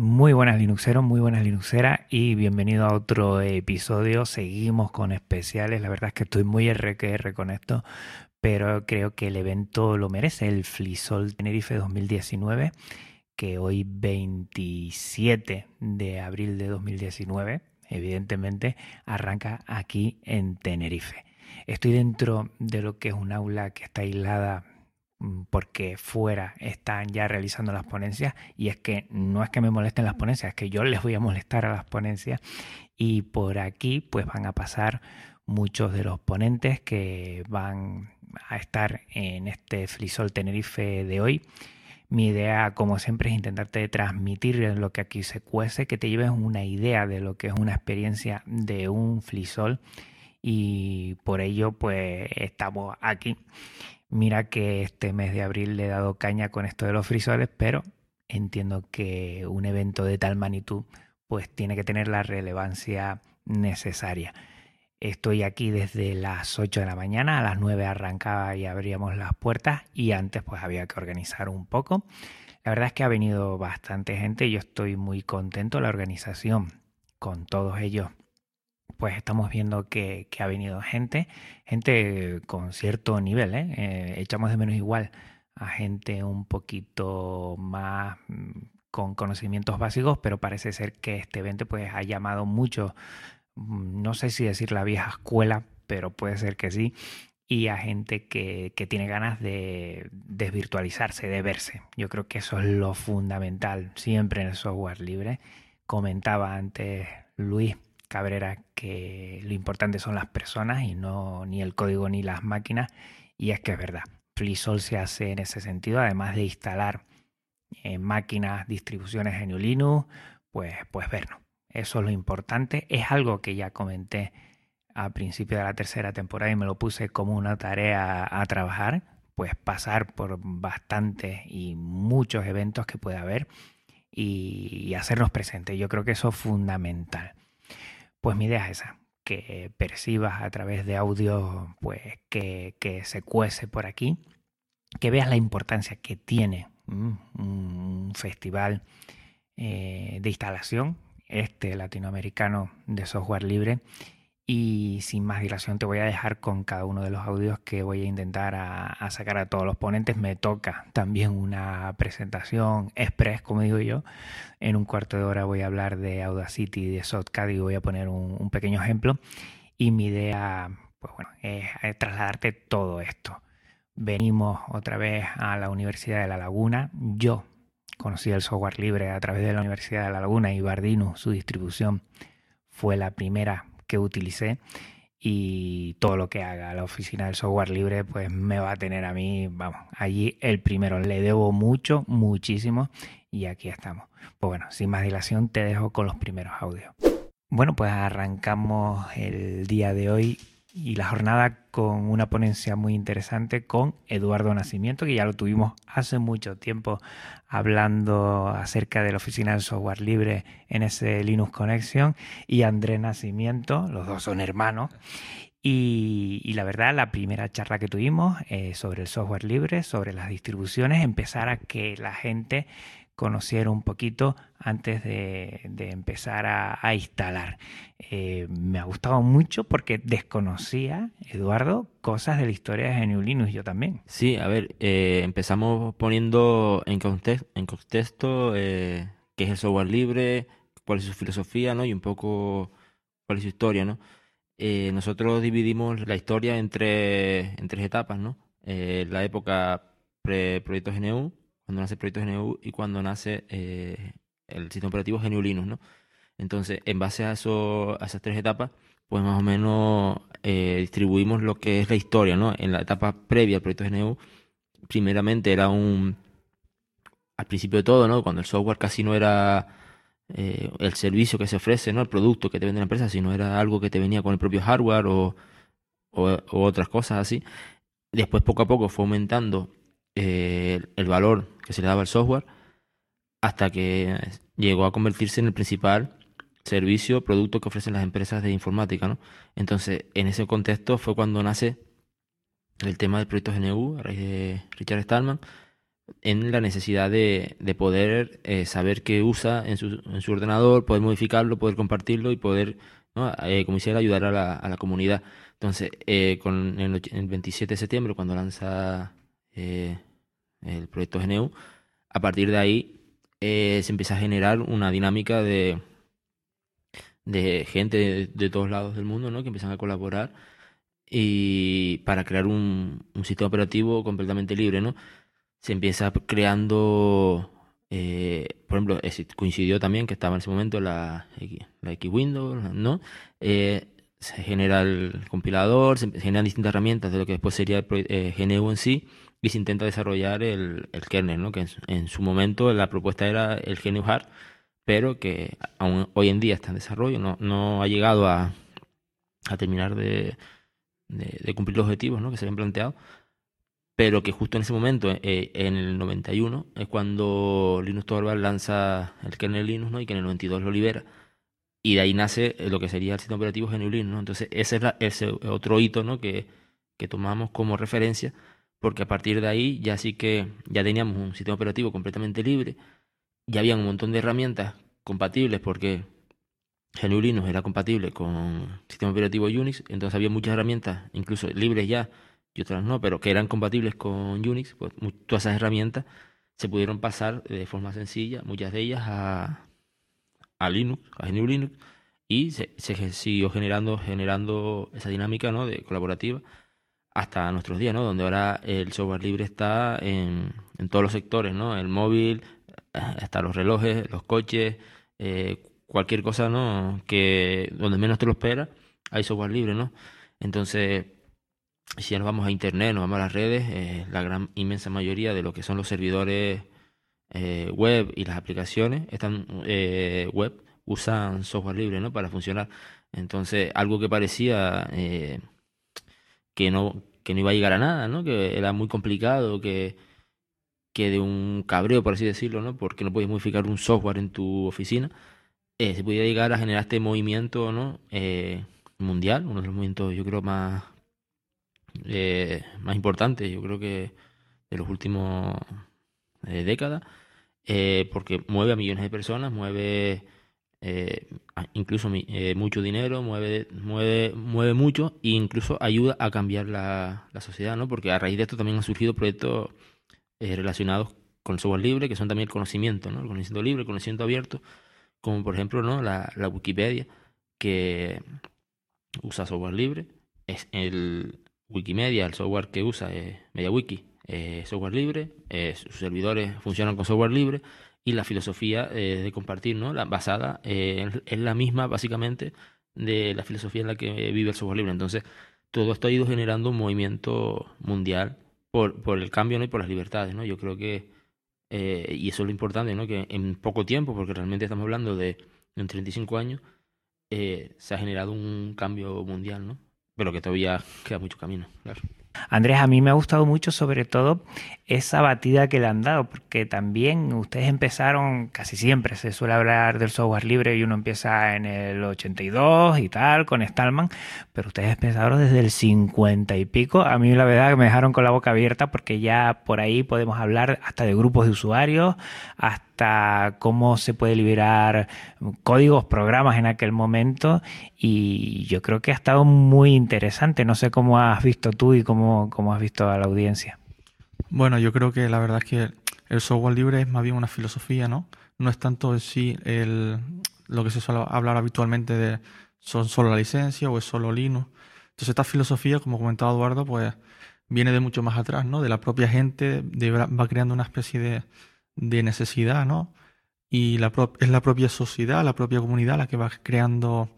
Muy buenas Linuxeros, muy buenas Linuxeras y bienvenido a otro episodio. Seguimos con especiales, la verdad es que estoy muy RQR con esto, pero creo que el evento lo merece, el Flisol Tenerife 2019, que hoy 27 de abril de 2019, evidentemente, arranca aquí en Tenerife. Estoy dentro de lo que es un aula que está aislada porque fuera están ya realizando las ponencias y es que no es que me molesten las ponencias, es que yo les voy a molestar a las ponencias y por aquí pues van a pasar muchos de los ponentes que van a estar en este Flisol Tenerife de hoy. Mi idea, como siempre, es intentarte transmitir lo que aquí se cuece, que te lleves una idea de lo que es una experiencia de un Flisol y por ello pues estamos aquí. Mira que este mes de abril le he dado caña con esto de los frisoles, pero entiendo que un evento de tal magnitud pues tiene que tener la relevancia necesaria. Estoy aquí desde las 8 de la mañana, a las 9 arrancaba y abríamos las puertas y antes pues había que organizar un poco. La verdad es que ha venido bastante gente yo estoy muy contento. La organización con todos ellos pues estamos viendo que, ha venido gente, gente con cierto nivel, ¿eh? ¿eh? echamos de menos igual a gente un poquito más mm, con conocimientos básicos, pero parece ser que este evento pues ha llamado mucho, mm, no sé si decir la vieja escuela, pero puede ser que sí, y a gente que, que tiene ganas de desvirtualizarse, de verse. Yo creo que eso es lo fundamental siempre en el software libre. Comentaba antes Luis Cabrera que lo importante son las personas y no ni el código ni las máquinas. Y es que es verdad. FreeSol se hace en ese sentido, además de instalar eh, máquinas, distribuciones en Linux, pues, pues vernos. Eso es lo importante. Es algo que ya comenté a principio de la tercera temporada y me lo puse como una tarea a trabajar, pues pasar por bastantes y muchos eventos que puede haber y, y hacernos presentes. Yo creo que eso es fundamental. Pues mi idea es esa, que percibas a través de audio pues que, se cuece por aquí, que veas la importancia que tiene un festival eh, de instalación, este latinoamericano de software libre, y sin más dilación te voy a dejar con cada uno de los audios que voy a intentar a, sacar a todos los ponentes. Me toca también una presentación express, como digo yo. En un cuarto de hora voy a hablar de Audacity y de Shotcut y voy a poner un, pequeño ejemplo. Y mi idea, pues bueno, es, trasladarte todo esto. Venimos otra vez a la Universidad de La Laguna. Yo conocí el software libre a través de la Universidad de La Laguna y Bardino, su distribución, fue la primera que utilicé y todo lo que haga la oficina del software libre pues me va a tener a mí, vamos, allí el primero. Le debo mucho, muchísimo y aquí estamos. Pues bueno, sin más dilación te dejo con los primeros audios. Bueno, pues arrancamos el día de hoy y la jornada con una ponencia muy interesante con Eduardo Nacimiento, que ya lo tuvimos hace mucho tiempo hablando acerca de la oficina del software libre en ese Linux Connection, y André Nacimiento, los dos son hermanos. Y, la verdad, la primera charla que tuvimos eh, sobre el software libre, sobre las distribuciones, empezar a que la gente conociera un poquito antes de, empezar a, instalar. Eh, me ha gustado mucho porque desconocía, Eduardo, cosas de la historia de GNU Linux, yo también. Sí, a ver, eh, empezamos poniendo en, contexto eh, qué es el software libre, cuál es su filosofía, ¿no? Y un poco cuál es su historia, ¿no? nosotros dividimos la historia entre, en tres etapas, ¿no? la época pre-proyecto GNU, cuando nace el proyecto GNU y cuando nace eh, el sistema operativo Linux, ¿no? Entonces, en base a, eso, a esas tres etapas, pues más o menos eh, distribuimos lo que es la historia, ¿no? En la etapa previa al proyecto GNU, primeramente era un... Al principio de todo, ¿no? Cuando el software casi no era eh, el servicio que se ofrece, no el producto que te vende la empresa, sino era algo que te venía con el propio hardware o, o, otras cosas así. Después poco a poco fue aumentando eh, el valor que se le daba al software hasta que llegó a convertirse en el principal servicio, producto que ofrecen las empresas de informática, ¿no? Entonces, en ese contexto fue cuando nace el tema del proyecto GNU, a raíz de Richard Stallman, en la necesidad de, de poder eh, saber qué usa en su, en su ordenador, poder modificarlo, poder compartirlo y poder, ¿no? eh, como hiciera, ayudar a la, comunidad. Entonces, eh, con el, el, 27 de septiembre, cuando lanza el proyecto GNU, a partir de ahí se empieza a generar una dinámica de, gente de, todos lados del mundo ¿no? que empiezan a colaborar y para crear un, un sistema operativo completamente libre, ¿no? se empieza creando, eh, por ejemplo, coincidió también que estaba en ese momento la, la X Windows, ¿no? Eh, se genera el compilador, se generan distintas herramientas de lo que después sería el eh, GNU en sí y se intenta desarrollar el, el kernel, ¿no? Que en, su momento la propuesta era el GNU Hard, pero que aún hoy en día está en desarrollo, no, no ha llegado a, a terminar de, de, de, cumplir los objetivos ¿no? que se habían planteado pero que justo en ese momento, eh, en el 91, es cuando Linux Torvald lanza el kernel Linux, ¿no? Y que en el 92 lo libera. Y de ahí nace eh, lo que sería el sistema operativo GNU Linux, ¿no? Entonces, ese es ese otro hito, ¿no? Que, que tomamos como referencia, porque a partir de ahí ya sí que ya teníamos un sistema operativo completamente libre, ya había un montón de herramientas compatibles, porque GNU Linux era compatible con sistema operativo Unix, entonces había muchas herramientas, incluso libres ya, y otras no, pero que eran compatibles con Unix, pues todas esas herramientas se pudieron pasar de forma sencilla, muchas de ellas a, a Linux, a GNU Linux, y se, se, siguió generando, generando esa dinámica ¿no? de colaborativa hasta nuestros días, ¿no? donde ahora el software libre está en, todos los sectores, ¿no? el móvil, hasta los relojes, los coches, eh, cualquier cosa ¿no? que donde menos te lo esperas, hay software libre, ¿no? Entonces, si nos vamos a internet, nos vamos a las redes, eh, la gran inmensa mayoría de lo que son los servidores eh, web y las aplicaciones están eh, web usan software libre ¿no? para funcionar. Entonces, algo que parecía eh, que no que no iba a llegar a nada, ¿no? que era muy complicado, que, que de un cabreo, por así decirlo, ¿no? porque no podías modificar un software en tu oficina, se podía llegar a generar este movimiento ¿no? mundial, uno de los movimientos yo creo más eh, más importante, yo creo que de los últimos eh, décadas, eh, porque mueve a millones de personas, mueve eh, incluso eh, mucho dinero, mueve, mueve, mueve mucho e incluso ayuda a cambiar la, la, sociedad, ¿no? Porque a raíz de esto también han surgido proyectos eh, relacionados con el software libre, que son también el conocimiento, ¿no? El conocimiento libre, el conocimiento abierto, como por ejemplo, ¿no? La, Wikipedia, que usa software libre, es el, Wikimedia, el software que usa es MediaWiki, eh, software libre, sus servidores funcionan con software libre y la filosofía eh, de compartir, ¿no? La, basada eh, es la misma básicamente de la filosofía en la que vive el software libre. Entonces, todo esto ha ido generando un movimiento mundial por, por el cambio ¿no? y por las libertades, ¿no? Yo creo que, eh, y eso es lo importante, ¿no? Que en poco tiempo, porque realmente estamos hablando de en 35 años, eh, se ha generado un cambio mundial, ¿no? pero que todavía queda mucho camino, claro. Andrés, a mí me ha gustado mucho sobre todo esa batida que le han dado, porque también ustedes empezaron, casi siempre se suele hablar del software libre y uno empieza en el 82 y tal, con Stallman, pero ustedes empezaron desde el 50 y pico. A mí la verdad que me dejaron con la boca abierta porque ya por ahí podemos hablar hasta de grupos de usuarios, hasta cómo se puede liberar códigos, programas en aquel momento y yo creo que ha estado muy interesante. No sé cómo has visto tú y cómo, cómo has visto a la audiencia. Bueno, yo creo que la verdad es que el software libre es más bien una filosofía, ¿no? No es tanto en sí el, lo que se suele hablar habitualmente de son solo la licencia o es solo Linux. Entonces esta filosofía, como comentaba Eduardo, pues viene de mucho más atrás, ¿no? De la propia gente, va creando una especie de, de necesidad, ¿no? Y es la propia sociedad, la propia comunidad la que va creando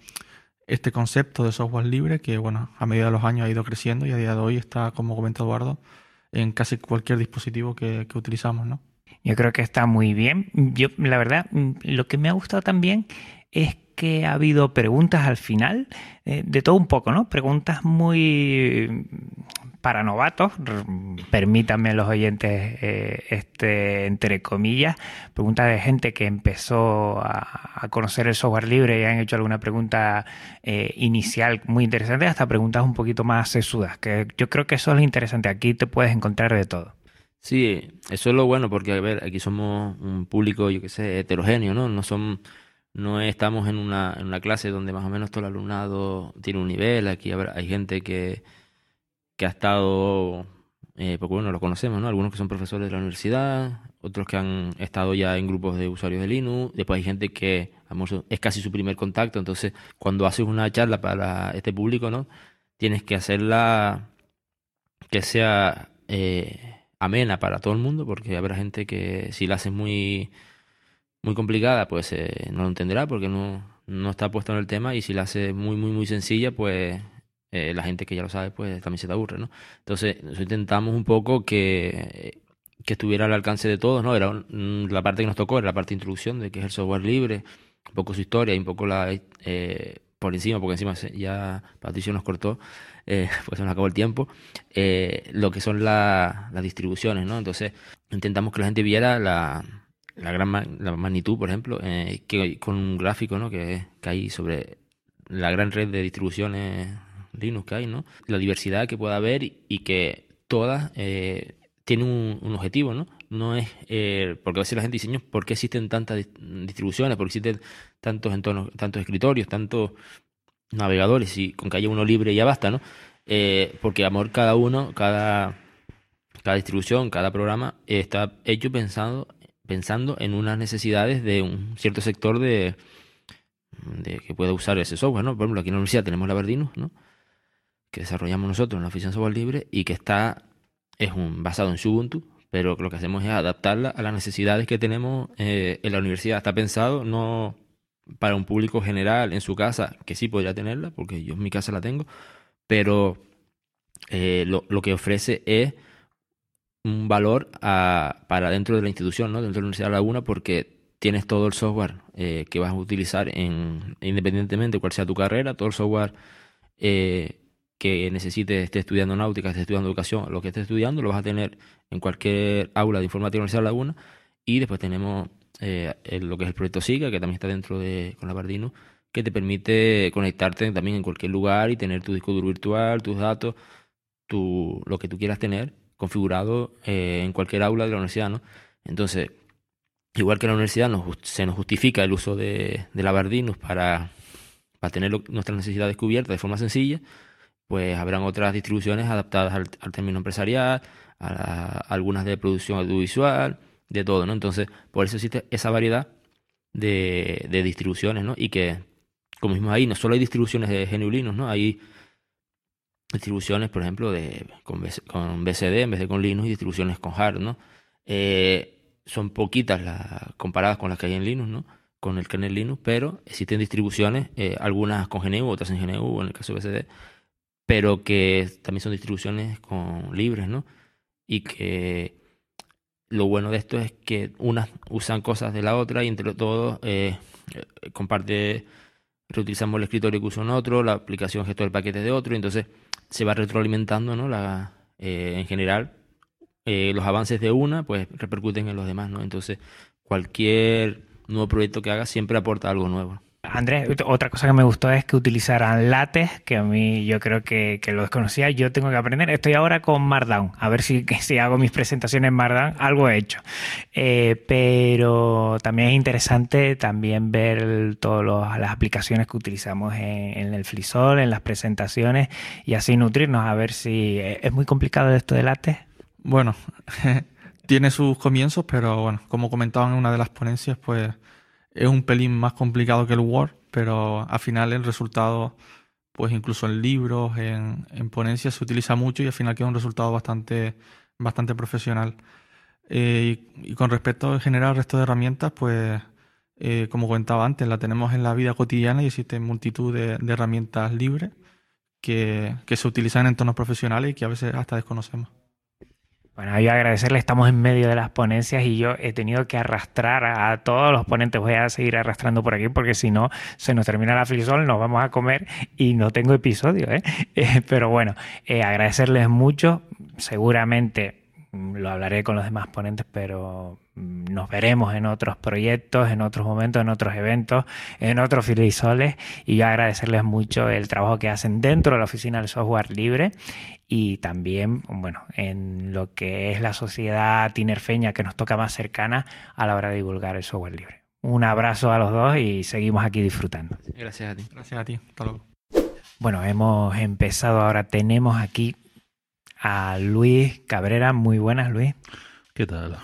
este concepto de software libre que, bueno, a medida de los años ha ido creciendo y a día de hoy está, como comenta Eduardo, en casi cualquier dispositivo que, que utilizamos, ¿no? Yo creo que está muy bien. Yo, la verdad, lo que me ha gustado también es que ha habido preguntas al final, eh, de todo un poco, ¿no? Preguntas muy para novatos, permítanme los oyentes, eh, este, entre comillas, preguntas de gente que empezó a, conocer el software libre y han hecho alguna pregunta eh, inicial muy interesante, hasta preguntas un poquito más sesudas, que yo creo que eso es lo interesante, aquí te puedes encontrar de todo. Sí, eso es lo bueno, porque a ver, aquí somos un público, yo que sé, heterogéneo, ¿no? No son no estamos en una, en una clase donde más o menos todo el alumnado tiene un nivel. Aquí hay gente que, que ha estado, eh, porque bueno, lo conocemos, ¿no? Algunos que son profesores de la universidad, otros que han estado ya en grupos de usuarios de Linux. Después hay gente que es casi su primer contacto. Entonces, cuando haces una charla para este público, ¿no? Tienes que hacerla que sea eh, amena para todo el mundo, porque habrá gente que si la haces muy muy complicada, pues eh, no lo entenderá porque no, no está puesto en el tema y si la hace muy, muy, muy sencilla, pues eh, la gente que ya lo sabe, pues también se te aburre, ¿no? Entonces, intentamos un poco que, que estuviera al alcance de todos, ¿no? Era la parte que nos tocó, era la parte de introducción de que es el software libre, un poco su historia y un poco la... Eh, por encima, porque encima ya Patricio nos cortó, eh, pues se nos acabó el tiempo, lo que son las distribuciones, ¿no? Entonces intentamos que la gente viera la, la gran la magnitud, por ejemplo, eh, que con un gráfico ¿no? que, que, hay sobre la gran red de distribuciones Linux que hay, ¿no? La diversidad que pueda haber y, que todas eh, tienen un, objetivo, ¿no? No es, eh, porque a veces la gente dice, ¿por qué existen tantas distribuciones? ¿Por qué existen tantos entornos, tantos escritorios, tantos navegadores? Y con que haya uno libre ya basta, ¿no? Eh, porque amor cada uno, cada, cada distribución, cada programa está hecho pensando pensando en unas necesidades de un cierto sector de, que pueda usar ese software, ¿no? Por ejemplo, aquí en la universidad tenemos la Verdinus, ¿no? Que desarrollamos nosotros en la oficina software libre y que está es un basado en Ubuntu, pero lo que hacemos es adaptarla a las necesidades que tenemos eh, en la universidad. Está pensado no para un público general en su casa, que sí podría tenerla, porque yo en mi casa la tengo, pero eh, lo, lo que ofrece es un valor para dentro de la institución, ¿no? dentro de la Universidad de Laguna, porque tienes todo el software eh, que vas a utilizar en, independientemente de cuál sea tu carrera, todo el software eh, que necesites, estés estudiando náutica, estés estudiando educación, lo que estés estudiando, lo vas a tener en cualquier aula de informática de la Laguna. Y después tenemos eh, lo que es el proyecto SIGA, que también está dentro de con la Bardino, que te permite conectarte también en cualquier lugar y tener tu disco duro virtual, tus datos, tu, lo que tú quieras tener configurado eh, en cualquier aula de la universidad, ¿no? Entonces, igual que la universidad se nos justifica el uso de, de la Bardinus para, para tener nuestras necesidades cubiertas de forma sencilla, pues habrán otras distribuciones adaptadas al, término empresarial, a, algunas de producción audiovisual, de todo, ¿no? Entonces, por eso existe esa variedad de, de distribuciones, ¿no? Y que, como mismo ahí, no solo hay distribuciones de genuinos, ¿no? Hay distribuciones, por ejemplo, de, con, BCD en vez de con Linux y distribuciones con hard, ¿no? Eh, son poquitas las comparadas con las que hay en Linux, ¿no? Con el kernel Linux, pero existen distribuciones, eh, algunas con GNU, otras en GNU, en el caso de BCD, pero que también son distribuciones con libres, ¿no? Y que lo bueno de esto es que unas usan cosas de la otra y entre todos eh, comparte reutilizamos el escritorio que usa un otro, la aplicación gestor de paquetes de otro, y entonces se va retroalimentando, ¿no? La, eh, en general, eh, los avances de una, pues repercuten en los demás, ¿no? Entonces, cualquier nuevo proyecto que haga siempre aporta algo nuevo. Andrés, otra cosa que me gustó es que utilizaran látex, que a mí yo creo que, lo desconocía, yo tengo que aprender. Estoy ahora con Markdown, a ver si, si hago mis presentaciones en Markdown, algo he hecho. Eh, pero también es interesante también ver todas las aplicaciones que utilizamos en, el FliSol, en las presentaciones, y así nutrirnos a ver si eh, es muy complicado esto de látex. Bueno, tiene sus comienzos, pero bueno, como comentaba en una de las ponencias, pues es un pelín más complicado que el Word, pero al final el resultado, pues incluso en libros, en, en ponencias, se utiliza mucho y al final queda un resultado bastante, bastante profesional. Eh, y, con respecto en general al resto de herramientas, pues eh, como comentaba antes, la tenemos en la vida cotidiana y existen multitud de, herramientas libres que, que se utilizan en entornos profesionales y que a veces hasta desconocemos. Bueno, yo agradecerle, estamos en medio de las ponencias y yo he tenido que arrastrar a todos los ponentes. Voy a seguir arrastrando por aquí porque si no se nos termina la frisol, nos vamos a comer y no tengo episodio. ¿eh? Eh, pero bueno, eh, agradecerles mucho. Seguramente mm, lo hablaré con los demás ponentes, pero mm, nos veremos en otros proyectos, en otros momentos, en otros eventos, en otros frisoles y yo agradecerles mucho el trabajo que hacen dentro de la oficina del software libre y también, bueno, en lo que es la sociedad tinerfeña que nos toca más cercana a la hora de divulgar el software libre. Un abrazo a los dos y seguimos aquí disfrutando. Gracias a ti. Gracias a ti. Hasta luego. Bueno, hemos empezado ahora, tenemos aquí a Luis Cabrera. Muy buenas, Luis. ¿Qué tal?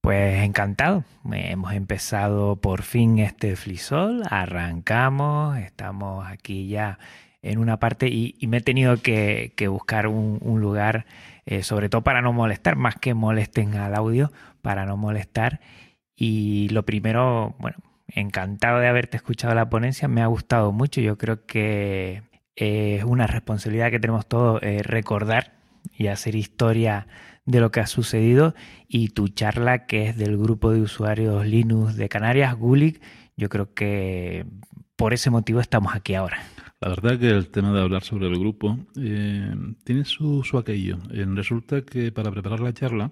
Pues encantado. Hemos empezado por fin este flisol, arrancamos, estamos aquí ya en una parte y, me he tenido que, buscar un, lugar, eh, sobre todo para no molestar, más que molesten al audio, para no molestar. Y lo primero, bueno, encantado de haberte escuchado la ponencia, me ha gustado mucho, yo creo que es una responsabilidad que tenemos todos eh, recordar y hacer historia de lo que ha sucedido y tu charla que es del grupo de usuarios Linux de Canarias, Gulik, yo creo que por ese motivo estamos aquí ahora. La verdad que el tema de hablar sobre el grupo eh, tiene su, su aquello. Eh, resulta que para preparar la charla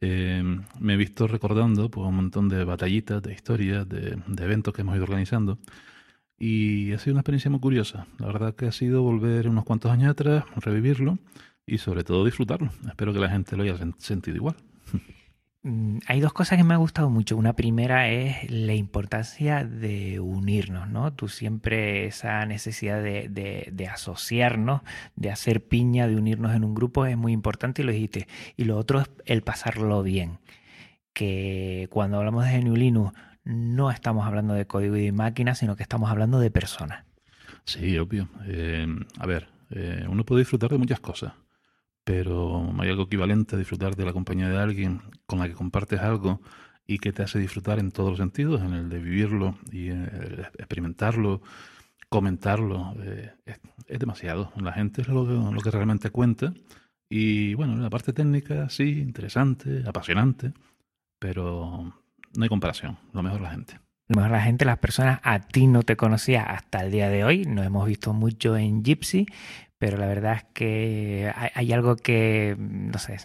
eh, me he visto recordando pues, un montón de batallitas, de historias, de, eventos que hemos ido organizando. Y ha sido una experiencia muy curiosa. La verdad que ha sido volver unos cuantos años atrás, revivirlo y sobre todo disfrutarlo. Espero que la gente lo haya sentido igual. Mm, hay dos cosas que me han gustado mucho. Una primera es la importancia de unirnos, ¿no? Tú siempre esa necesidad de, asociarnos, de hacer piña, de unirnos en un grupo es muy importante y lo dijiste. Y lo otro es el pasarlo bien. Que cuando hablamos de GNU Linux no estamos hablando de código y de máquina, sino que estamos hablando de personas. Sí, obvio. Eh, a ver, eh, uno puede disfrutar de muchas cosas pero hay algo equivalente a disfrutar de la compañía de alguien con la que compartes algo y que te hace disfrutar en todos los sentidos, en el de vivirlo y eh, experimentarlo, comentarlo. Eh, es, demasiado. La gente es lo, lo que realmente cuenta. Y bueno, la parte técnica sí, interesante, apasionante, pero no hay comparación. Lo mejor la gente. Lo mejor la gente, las personas, a ti no te conocía hasta el día de hoy. Nos hemos visto mucho en Gypsy, pero la verdad es que hay, algo que, no sé,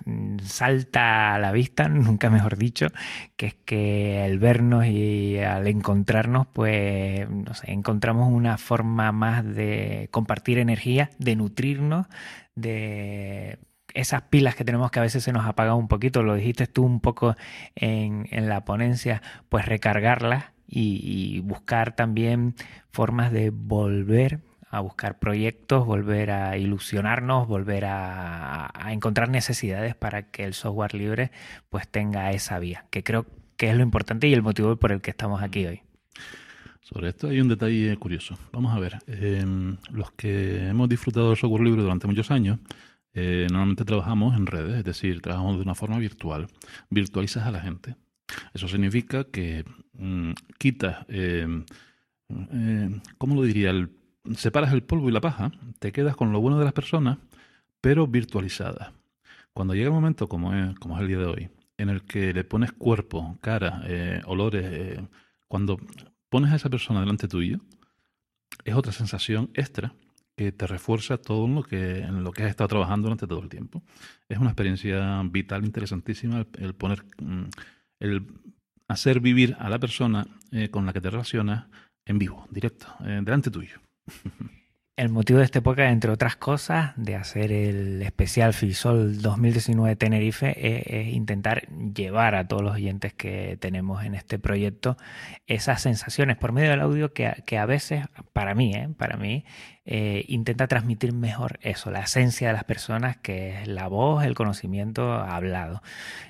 salta a la vista, nunca mejor dicho, que es que al vernos y al encontrarnos, pues, no sé, encontramos una forma más de compartir energía, de nutrirnos, de esas pilas que tenemos que a veces se nos apagan un poquito, lo dijiste tú un poco en, en la ponencia, pues recargarlas y buscar también formas de volver a buscar proyectos, volver a ilusionarnos, volver a, encontrar necesidades para que el software libre pues tenga esa vía, que creo que es lo importante y el motivo por el que estamos aquí hoy. Sobre esto hay un detalle curioso. Vamos a ver, em, los que hemos disfrutado del software libre durante muchos años, eh, normalmente trabajamos en redes, es decir, trabajamos de una forma virtual, virtualizas a la gente. Eso significa que mm, quitas, em, eh, ¿cómo lo diría? El separas el polvo y la paja, te quedas con lo bueno de las personas, pero virtualizadas. Cuando llega el momento, como es, el día de hoy, en el que le pones cuerpo, cara, eh, olores, eh, cuando pones a esa persona delante tuyo, es otra sensación extra que te refuerza todo lo que, en lo que has estado trabajando durante todo el tiempo. Es una experiencia vital, interesantísima, el, poner, mm, el hacer vivir a la persona eh, con la que te relacionas en vivo, directo, delante tuyo. El motivo de esta época, entre otras cosas, de hacer el especial Fisol 2019 Tenerife es, intentar llevar a todos los oyentes que tenemos en este proyecto esas sensaciones por medio del audio que, que a veces, para mí, ¿eh? para mí, eh, intenta transmitir mejor eso, la esencia de las personas, que es la voz, el conocimiento hablado.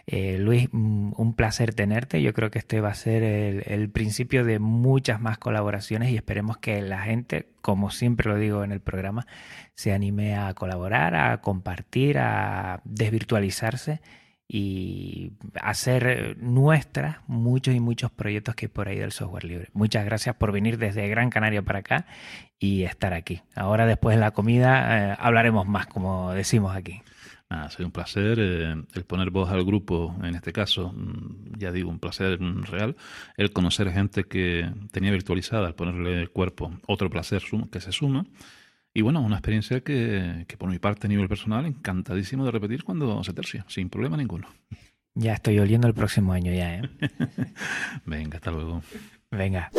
Eh, Luis, mm, un placer tenerte. Yo creo que este va a ser el, principio de muchas más colaboraciones y esperemos que la gente, como siempre lo digo en el programa, se anime a colaborar, a compartir, a desvirtualizarse y hacer nuestras muchos y muchos proyectos que hay por ahí del software libre. Muchas gracias por venir desde Gran Canaria para acá y estar aquí. Ahora después de la comida eh, hablaremos más, como decimos aquí. sido un placer eh, el poner voz al grupo, en este caso, mm, ya digo, un placer real. El conocer gente que tenía virtualizada, al ponerle el cuerpo, otro placer que se suma. Y bueno, una experiencia que, que por mi parte a nivel personal, encantadísimo de repetir cuando se tercia, sin problema ninguno. Ya estoy oliendo el próximo año ya, ¿eh? Venga, hasta luego. Venga.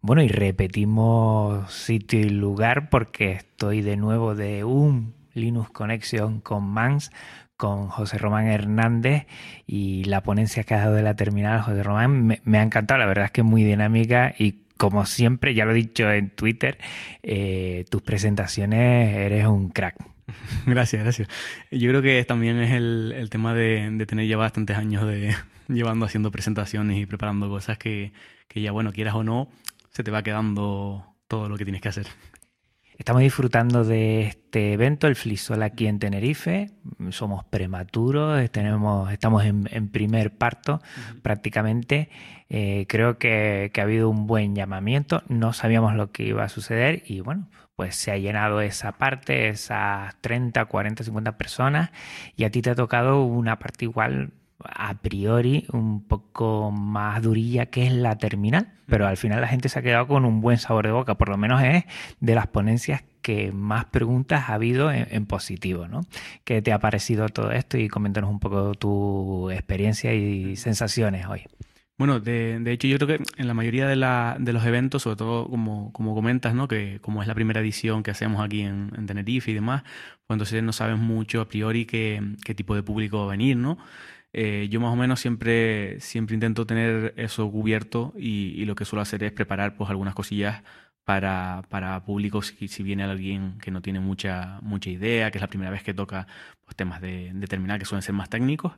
Bueno, y repetimos sitio y lugar porque estoy de nuevo de un Linux Connection con Mans, con José Román Hernández y la ponencia que ha dado de la terminal, José Román, me, ha encantado, la verdad es que es muy dinámica y como siempre, ya lo he dicho en Twitter, eh, tus presentaciones eres un crack. Gracias, gracias. Yo creo que también es el, tema de, tener ya bastantes años de llevando haciendo presentaciones y preparando cosas que, que ya, bueno, quieras o no, se te va quedando todo lo que tienes que hacer. Estamos disfrutando de este evento, el Flisol aquí en Tenerife. Somos prematuros, tenemos, estamos en, primer parto prácticamente. Eh, creo que, ha habido un buen llamamiento. No sabíamos lo que iba a suceder y bueno, pues se ha llenado esa parte, esas 30, 40, 50 personas y a ti te ha tocado una parte igual a priori un poco más durilla que es la terminal, pero al final la gente se ha quedado con un buen sabor de boca, por lo menos es de las ponencias que más preguntas ha habido en, positivo, ¿no? ¿Qué te ha parecido todo esto? Y coméntanos un poco tu experiencia y sensaciones hoy. Bueno, de, hecho yo creo que en la mayoría de, la, de los eventos, sobre todo como, como comentas, ¿no? que como es la primera edición que hacemos aquí en, Tenerife y demás, pues entonces no sabes mucho a priori qué, qué tipo de público va a venir, ¿no? Eh, yo más o menos siempre, siempre intento tener eso cubierto y, lo que suelo hacer es preparar pues algunas cosillas para, para público si, si, viene alguien que no tiene mucha, mucha idea, que es la primera vez que toca pues, temas de, de que suelen ser más técnicos.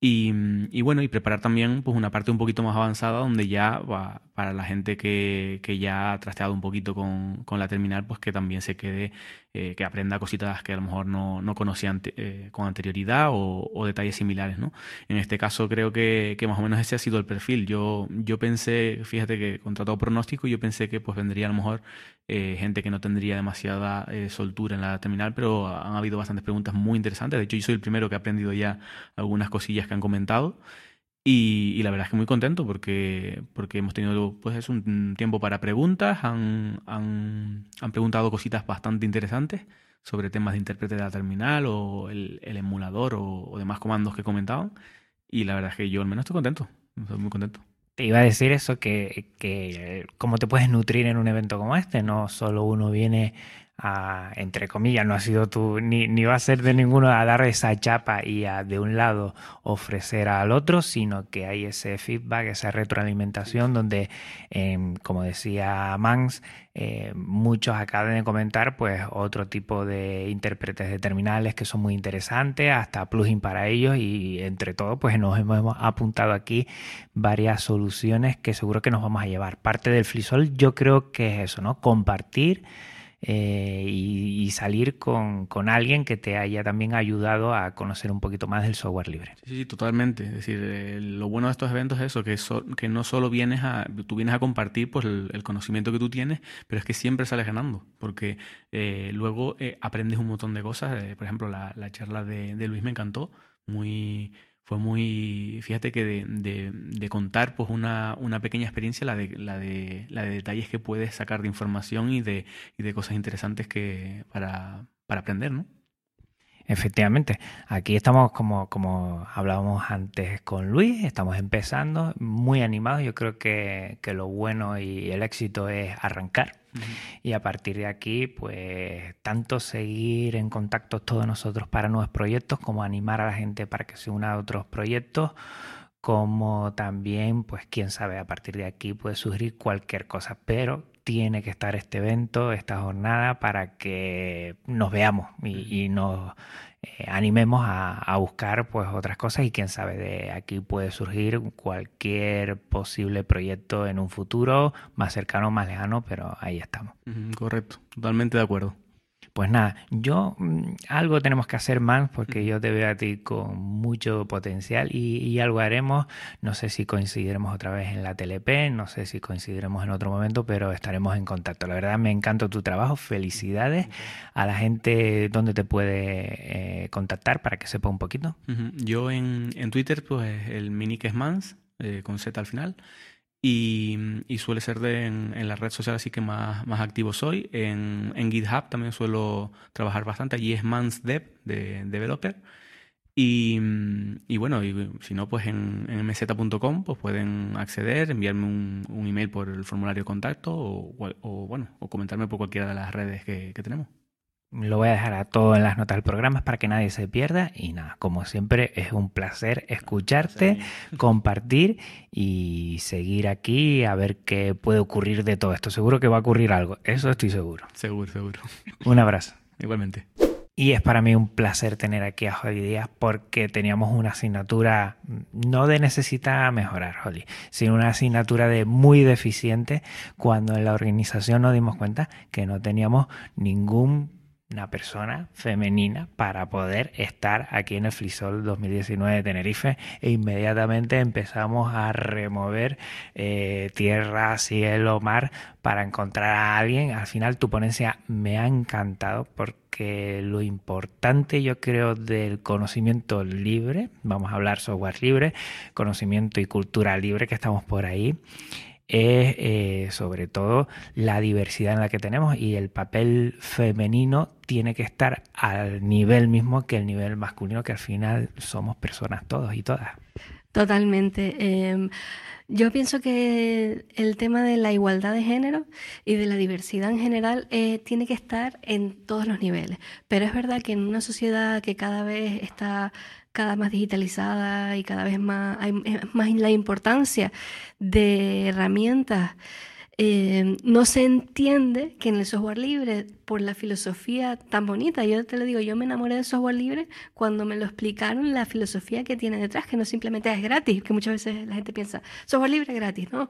Y, y, bueno, y preparar también pues una parte un poquito más avanzada donde ya va, para la gente que, que, ya ha trasteado un poquito con, con, la terminal, pues que también se quede, eh, que aprenda cositas que a lo mejor no, no conocía eh, con anterioridad o, o, detalles similares, ¿no? En este caso creo que, que, más o menos ese ha sido el perfil. Yo, yo pensé, fíjate que contra todo pronóstico, yo pensé que pues vendría a lo mejor eh, gente que no tendría demasiada soltura en la terminal, pero han habido bastantes preguntas muy interesantes. De hecho, yo soy el primero que ha aprendido ya algunas cosillas que han comentado. Y, la verdad es que muy contento porque, porque hemos tenido pues un tiempo para preguntas, han, han, han, preguntado cositas bastante interesantes sobre temas de intérprete de la terminal o el, el emulador o, demás comandos que comentaban. Y la verdad es que yo al menos estoy contento, estoy muy contento. Te iba a decir eso, que, que cómo te puedes nutrir en un evento como este, no solo uno viene entre comillas, no ha sido tú, ni, ni va a ser de ninguno a dar esa chapa y a de un lado ofrecer al otro, sino que hay ese feedback, esa retroalimentación donde, em, como decía Mans, eh, muchos acaban de comentar pues otro tipo de intérpretes de terminales que son muy interesantes, hasta plugin para ellos y entre todo pues nos hemos apuntado aquí varias soluciones que seguro que nos vamos a llevar. Parte del Flisol yo creo que es eso, ¿no? Compartir eh, y, salir con, con, alguien que te haya también ayudado a conocer un poquito más del software libre. Sí, sí totalmente. Es decir, eh, lo bueno de estos eventos es eso, que, que no solo vienes a, tú vienes a compartir pues, el, conocimiento que tú tienes, pero es que siempre sales ganando, porque eh, luego aprendes un montón de cosas. por ejemplo, la, la charla de Luis me encantó, muy fue muy, fíjate que de, de, contar pues una, una, pequeña experiencia, la de, la, de, la de detalles que puedes sacar de información y de, y de cosas interesantes que para, para aprender, ¿no? Efectivamente, aquí estamos como, como hablábamos antes con Luis, estamos empezando muy animados, yo creo que, que lo bueno y el éxito es arrancar. Y a partir de aquí, pues tanto seguir en contacto todos nosotros para nuevos proyectos, como animar a la gente para que se una a otros proyectos, como también, pues quién sabe, a partir de aquí puede surgir cualquier cosa, pero tiene que estar este evento, esta jornada, para que nos veamos y, y nos eh, animemos a, buscar pues otras cosas y quién sabe, de aquí puede surgir cualquier posible proyecto en un futuro, más cercano, más lejano, pero ahí estamos. correcto, totalmente de acuerdo. Pues nada, yo mm, algo tenemos que hacer más porque yo te veo a ti con mucho potencial y, algo haremos. No sé si coincidiremos otra vez en la TLP, no sé si coincidiremos en otro momento, pero estaremos en contacto. La verdad me encanta tu trabajo, felicidades a la gente donde te puede eh, contactar para que sepa un poquito. Yo en, en, Twitter, pues el mini que es Mans, eh, con Z al final. Y, y, suele ser de, en, en, la red social así que más, más activo soy. En, en, GitHub también suelo trabajar bastante. Allí es MansDev, de developer. Y, y bueno, y, si no, pues en, en mz.com pues pueden acceder, enviarme un, un, email por el formulario de contacto o, bueno, o comentarme por cualquiera de las redes que tenemos. Lo voy a dejar a todo en las notas del programa para que nadie se pierda. Y nada, como siempre, es un placer escucharte, compartir y seguir aquí a ver qué puede ocurrir de todo esto. Seguro que va a ocurrir algo, eso estoy seguro. Seguro, seguro. Un abrazo. Igualmente. Y es para mí un placer tener aquí a Holly Díaz porque teníamos una asignatura no de necesita mejorar, Holly, sino una asignatura de muy deficiente cuando en la organización nos dimos cuenta que no teníamos ningún una persona femenina para poder estar aquí en el Flisol 2019 de Tenerife e inmediatamente empezamos a remover eh, tierra, cielo, mar para encontrar a alguien. Al final tu ponencia me ha encantado porque lo importante yo creo del conocimiento libre, vamos a hablar software libre, conocimiento y cultura libre que estamos por ahí es eh, sobre todo la diversidad en la que tenemos y el papel femenino tiene que estar al nivel mismo que el nivel masculino, que al final somos personas todos y todas. Totalmente. Eh, yo pienso que el tema de la igualdad de género y de la diversidad en general eh, tiene que estar en todos los niveles. Pero es verdad que en una sociedad que cada vez está cada más digitalizada y cada vez más hay más la importancia de herramientas. Eh, no se entiende que en el software libre, por la filosofía tan bonita, yo te lo digo, yo me enamoré del software libre cuando me lo explicaron la filosofía que tiene detrás, que no simplemente es gratis, que muchas veces la gente piensa, software libre gratis, ¿no?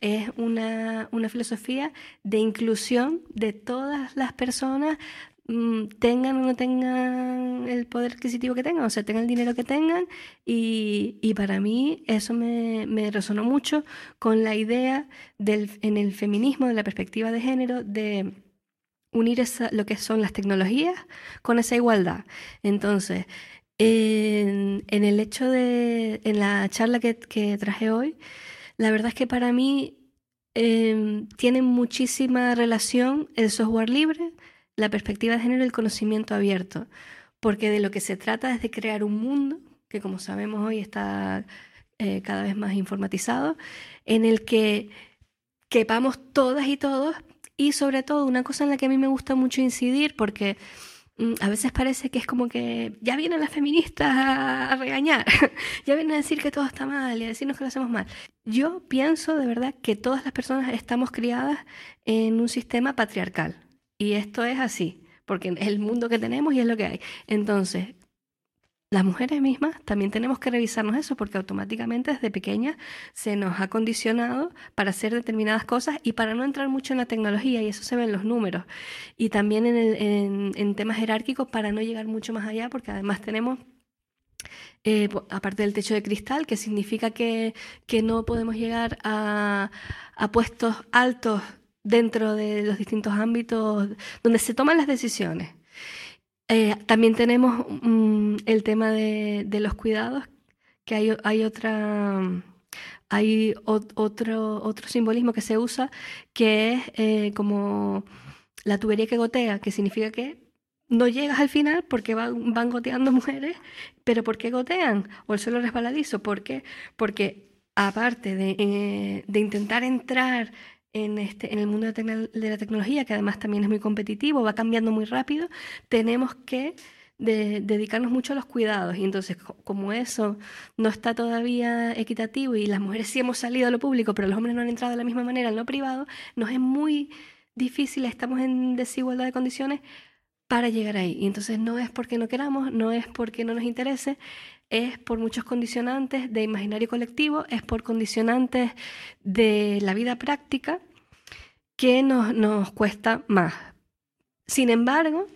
Es una, una filosofía de inclusión de todas las personas tengan o no tengan el poder adquisitivo que tengan, o sea, tengan el dinero que tengan, y, y para mí eso me, me, resonó mucho con la idea del, en el feminismo, de la perspectiva de género, de unir esa, lo que son las tecnologías con esa igualdad. Entonces, en, en el hecho de, en la charla que, que, traje hoy, la verdad es que para mí eh, tiene muchísima relación el software libre, la perspectiva de género y el conocimiento abierto, porque de lo que se trata es de crear un mundo que como sabemos hoy está eh, cada vez más informatizado, en el que quepamos todas y todos y sobre todo una cosa en la que a mí me gusta mucho incidir porque mm, a veces parece que es como que ya vienen las feministas a, regañar, ya vienen a decir que todo está mal y a decirnos que lo hacemos mal. Yo pienso de verdad que todas las personas estamos criadas en un sistema patriarcal y esto es así, porque es el mundo que tenemos y es lo que hay. Entonces, las mujeres mismas también tenemos que revisarnos eso porque automáticamente desde pequeñas se nos ha condicionado para hacer determinadas cosas y para no entrar mucho en la tecnología y eso se ve en los números y también en, el, en, en temas jerárquicos para no llegar mucho más allá porque además tenemos eh, aparte del techo de cristal, que significa que, que no podemos llegar a, a puestos altos dentro de los distintos ámbitos donde se toman las decisiones. Eh, también tenemos um, el tema de, de, los cuidados, que hay, hay otra hay otro, otro simbolismo que se usa, que es eh, como la tubería que gotea, que significa que no llegas al final porque van, van goteando mujeres, pero ¿por qué gotean? O el suelo resbaladizo, ¿por qué? Porque aparte de, eh, de intentar entrar en, este, en el mundo de, la tecnología, que además también es muy competitivo, va cambiando muy rápido, tenemos que de, dedicarnos mucho a los cuidados. Y entonces, como eso no está todavía equitativo y las mujeres sí hemos salido a lo público, pero los hombres no han entrado de la misma manera en lo privado, nos es muy difícil, estamos en desigualdad de condiciones para llegar ahí. Y entonces no es porque no queramos, no es porque no nos interese, es por muchos condicionantes de imaginario colectivo, es por condicionantes de la vida práctica que nos, nos cuesta más. Sin embargo,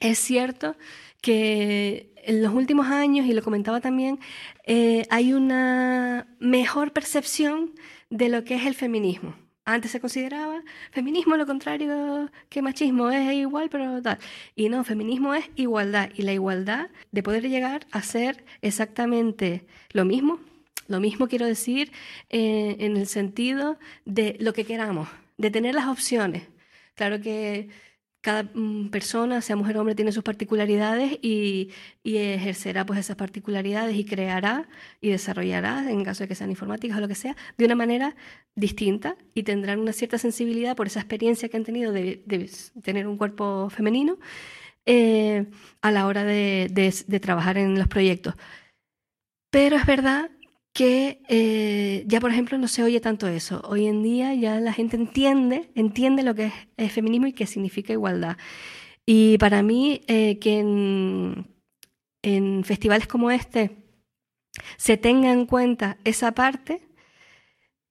es cierto que en los últimos años, y lo comentaba también, eh, hay una mejor percepción de lo que es el feminismo. Antes se consideraba feminismo lo contrario que machismo, es igual, pero tal. Y no, feminismo es igualdad. Y la igualdad de poder llegar a ser exactamente lo mismo. Lo mismo quiero decir eh, en el sentido de lo que queramos, de tener las opciones. Claro que cada mm, persona, sea mujer o hombre, tiene sus particularidades y, ejercerá pues esas particularidades y creará y desarrollará, en caso de que sean informáticas o lo que sea, de una manera distinta y tendrán una cierta sensibilidad por esa experiencia que han tenido de, tener un cuerpo femenino eh, a la hora de, de trabajar en los proyectos. Pero es verdad que eh, ya, por ejemplo, no se oye tanto eso. Hoy en día ya la gente entiende, entiende lo que es, feminismo y qué significa igualdad. Y para mí, eh, que en, en festivales como este se tenga en cuenta esa parte,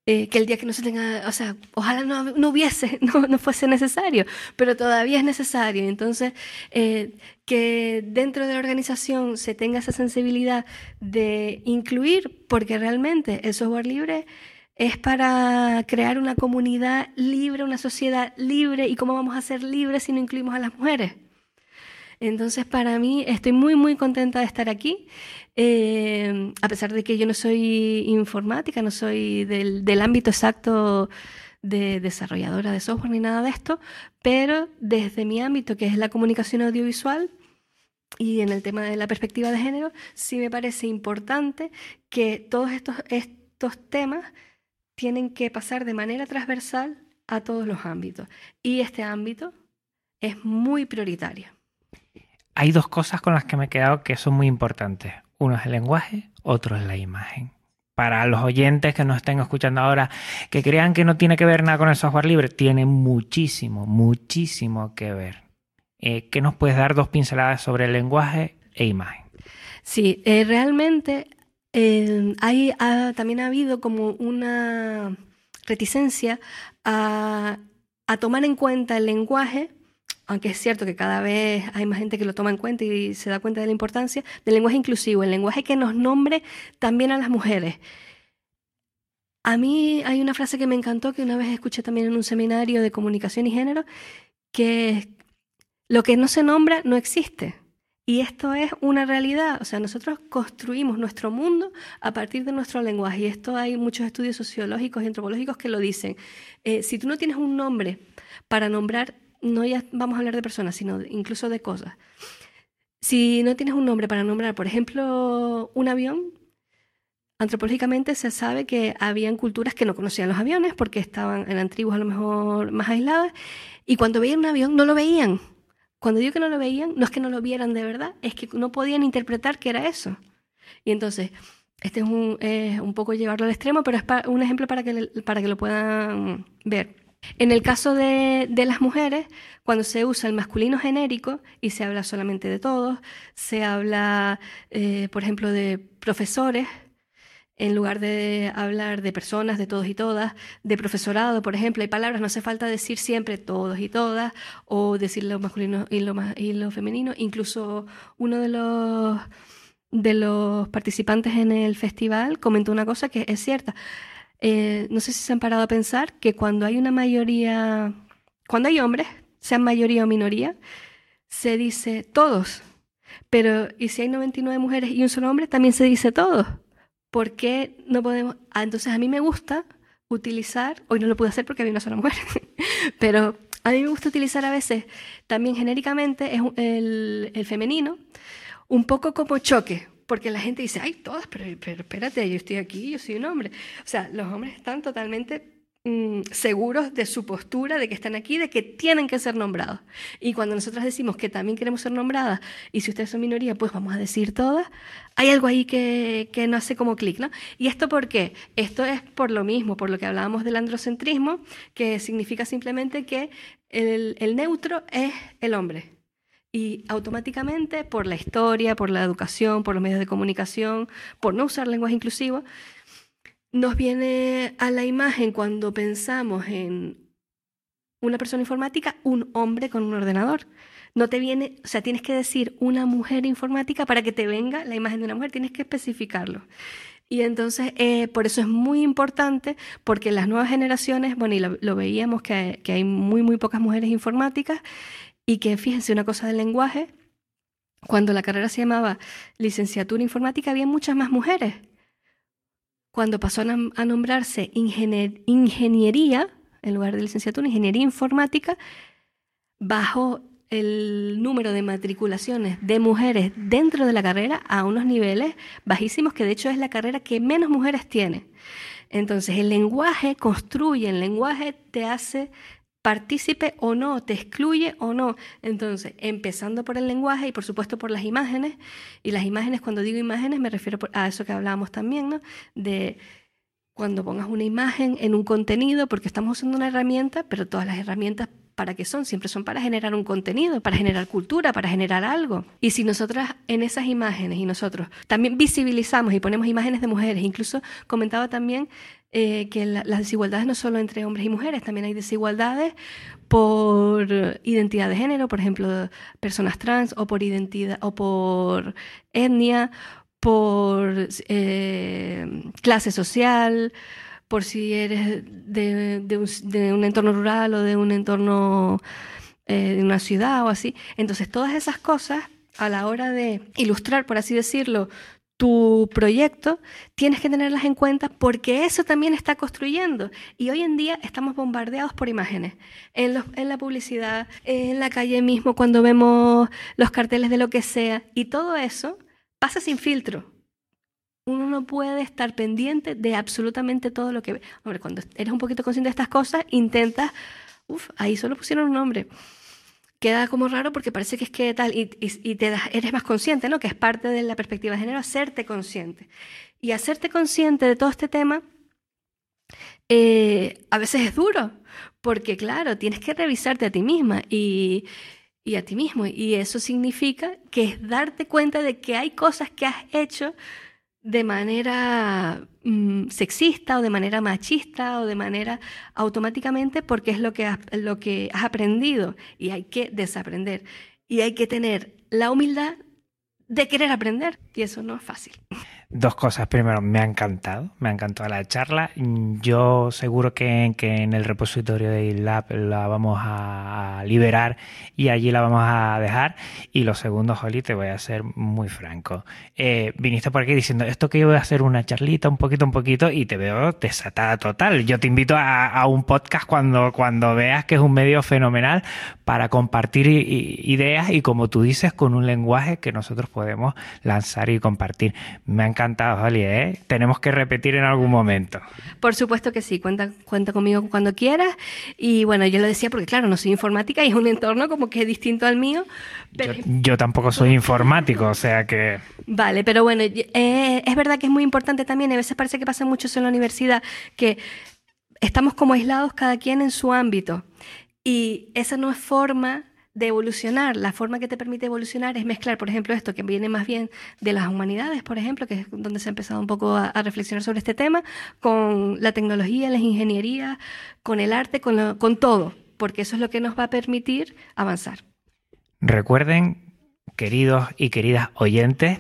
eh, que el día que no se tenga, o sea, ojalá no, no hubiese, no, no, fuese necesario, pero todavía es necesario. Entonces, eh, que dentro de la organización se tenga esa sensibilidad de incluir, porque realmente el software libre es para crear una comunidad libre, una sociedad libre, y cómo vamos a ser libres si no incluimos a las mujeres. Entonces, para mí, estoy muy, muy contenta de estar aquí. Eh, a pesar de que yo no soy informática, no soy del, ámbito exacto de desarrolladora de software ni nada de esto, pero desde mi ámbito, que es la comunicación audiovisual, y en el tema de la perspectiva de género, sí me parece importante que todos estos temas tienen que pasar de manera transversal a todos los ámbitos. Y este ámbito es muy prioritario hay dos cosas con las que me he quedado que son muy importantes. Uno es el lenguaje, otro es la imagen. Para los oyentes que nos estén escuchando ahora, que crean que no tiene que ver nada con el software libre, tiene muchísimo, muchísimo que ver. Eh, ¿Qué nos puedes dar dos pinceladas sobre el lenguaje e imagen? Sí, eh, realmente eh, hay, también ha habido como una reticencia a, a tomar en cuenta el lenguaje aunque es cierto que cada vez hay más gente que lo toma en cuenta y se da cuenta de la importancia del lenguaje inclusivo, el lenguaje que nos nombre también a las mujeres. A mí hay una frase que me encantó que una vez escuché también en un seminario de comunicación y género, que lo que no se nombra no existe. Y esto es una realidad, o sea, nosotros construimos nuestro mundo a partir de nuestro lenguaje. Y esto hay muchos estudios sociológicos y antropológicos que lo dicen. Eh, si tú no tienes un nombre para nombrar no ya vamos a hablar de personas, sino incluso de cosas. Si no tienes un nombre para nombrar, por ejemplo, un avión, antropológicamente se sabe que habían culturas que no conocían los aviones porque estaban, en tribus a lo mejor más aisladas, y cuando veían un avión no lo veían. Cuando digo que no lo veían, no es que no lo vieran de verdad, es que no podían interpretar que era eso. Y entonces, este es un, un poco llevarlo al extremo, pero es un ejemplo para que, para que lo puedan ver. En el caso de, las mujeres, cuando se usa el masculino genérico y se habla solamente de todos, se habla, eh, por ejemplo, de profesores, en lugar de hablar de personas, de todos y todas, de profesorado, por ejemplo, hay palabras, no hace falta decir siempre todos y todas, o decir lo masculino y lo, y lo femenino. Incluso uno de los, de los participantes en el festival comentó una cosa que es cierta. Eh, no sé si se han parado a pensar que cuando hay una mayoría, cuando hay hombres, sean mayoría o minoría, se dice todos. Pero, ¿y si hay 99 mujeres y un solo hombre? También se dice todos. ¿Por qué no podemos? Ah, entonces a mí me gusta utilizar, hoy no lo pude hacer porque había una sola mujer, pero a mí me gusta utilizar a veces también genéricamente el femenino, un poco como choque, porque la gente dice, ay, todas, pero, espérate, yo estoy aquí, yo soy un hombre. O sea, los hombres están totalmente mm, seguros de su postura, de que están aquí, de que tienen que ser nombrados. Y cuando nosotras decimos que también queremos ser nombradas, y si ustedes son minoría, pues vamos a decir todas, hay algo ahí que, que no hace como clic, ¿no? ¿Y esto por qué? Esto es por lo mismo, por lo que hablábamos del androcentrismo, que significa simplemente que el, el neutro es el hombre y automáticamente por la historia, por la educación, por los medios de comunicación, por no usar lenguaje inclusivo, nos viene a la imagen cuando pensamos en una persona informática, un hombre con un ordenador. no te viene, o sea, tienes que decir una mujer informática para que te venga la imagen de una mujer, tienes que especificarlo. Y entonces, eh, por eso es muy importante, porque las nuevas generaciones, bueno, y lo, veíamos que, que, hay muy, muy pocas mujeres informáticas, y que fíjense una cosa del lenguaje, cuando la carrera se llamaba licenciatura informática, había muchas más mujeres. Cuando pasó a, nombrarse ingeniería, en lugar de licenciatura, ingeniería informática, bajó el número de matriculaciones de mujeres dentro de la carrera a unos niveles bajísimos, que de hecho es la carrera que menos mujeres tiene. Entonces, el lenguaje construye, el lenguaje te hace partícipe o no, te excluye o no. Entonces, empezando por el lenguaje y por supuesto por las imágenes, y las imágenes, cuando digo imágenes, me refiero a eso que hablábamos también, ¿no? De cuando pongas una imagen en un contenido, porque estamos usando una herramienta, pero todas las herramientas ¿para qué son? Siempre son para generar un contenido, para generar cultura, para generar algo. Y si nosotras en esas imágenes y nosotros también visibilizamos y ponemos imágenes de mujeres, incluso comentaba también eh, que las desigualdades no solo entre hombres y mujeres, también hay desigualdades por identidad de género, por ejemplo, personas trans, o por identidad, o por etnia, por eh, clase social, por si eres de, un, entorno rural o de un entorno eh, de una ciudad o así. Entonces, todas esas cosas, a la hora de ilustrar, por así decirlo, tu proyecto, tienes que tenerlas en cuenta porque eso también está construyendo. Y hoy en día estamos bombardeados por imágenes. En, en, la publicidad, en la calle mismo, cuando vemos los carteles de lo que sea. Y todo eso pasa sin filtro uno no puede estar pendiente de absolutamente todo lo que ve. Hombre, cuando eres un poquito consciente de estas cosas, intentas, uff, ahí solo pusieron un nombre. Queda como raro porque parece que es que tal, y, te eres más consciente, ¿no? Que es parte de la perspectiva de género, hacerte consciente. Y hacerte consciente de todo este tema, eh, a veces es duro, porque claro, tienes que revisarte a ti misma y, y a ti mismo. Y eso significa que es darte cuenta de que hay cosas que has hecho de manera mm, sexista o de manera machista o de manera automáticamente porque es lo que, has, lo que has aprendido y hay que desaprender. Y hay que tener la humildad de querer aprender y eso no es fácil. Dos cosas. Primero, me ha encantado, me ha encantado la charla. Yo seguro que, que en el repositorio de ILAB la vamos a liberar y allí la vamos a dejar. Y lo segundo, Holly, te voy a ser muy franco. Eh, viniste por aquí diciendo esto que yo voy a hacer una charlita, un poquito, un poquito, y te veo desatada total. Yo te invito a, un podcast cuando, cuando veas que es un medio fenomenal para compartir ideas y, como tú dices, con un lenguaje que nosotros podemos lanzar y compartir. Me ha encantado, Holly, ¿eh? Tenemos que repetir en algún momento. Por supuesto que sí, cuenta, cuenta conmigo cuando quieras. Y bueno, yo lo decía porque, claro, no soy informática y es un entorno como que es distinto al mío. Yo, tampoco soy informático, o sea que... Vale, pero bueno, eh, es verdad que es muy importante también, a veces parece que pasa mucho eso en la universidad, que estamos como aislados cada quien en su ámbito. Y esa no es forma de evolucionar. La forma que te permite evolucionar es mezclar, por ejemplo, esto que viene más bien de las humanidades, por ejemplo, que es donde se ha empezado un poco a, reflexionar sobre este tema, con la tecnología, las ingenierías, con el arte, con, con todo, porque eso es lo que nos va a permitir avanzar. Recuerden, queridos y queridas oyentes,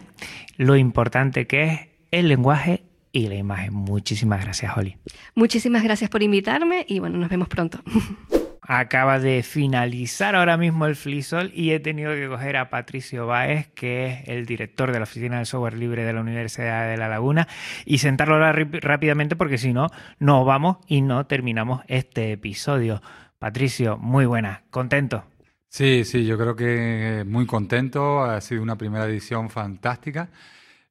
lo importante que es el lenguaje y la imagen. Muchísimas gracias, Holly. Muchísimas gracias por invitarme y bueno, nos vemos pronto. acaba de finalizar ahora mismo el FliSol y he tenido que coger a Patricio Báez, que es el director de la Oficina del Software Libre de la Universidad de La Laguna, y sentarlo rápidamente porque si no, nos vamos y no terminamos este episodio. Patricio, muy buena, contento. Sí, sí, yo creo que muy contento, ha sido una primera edición fantástica.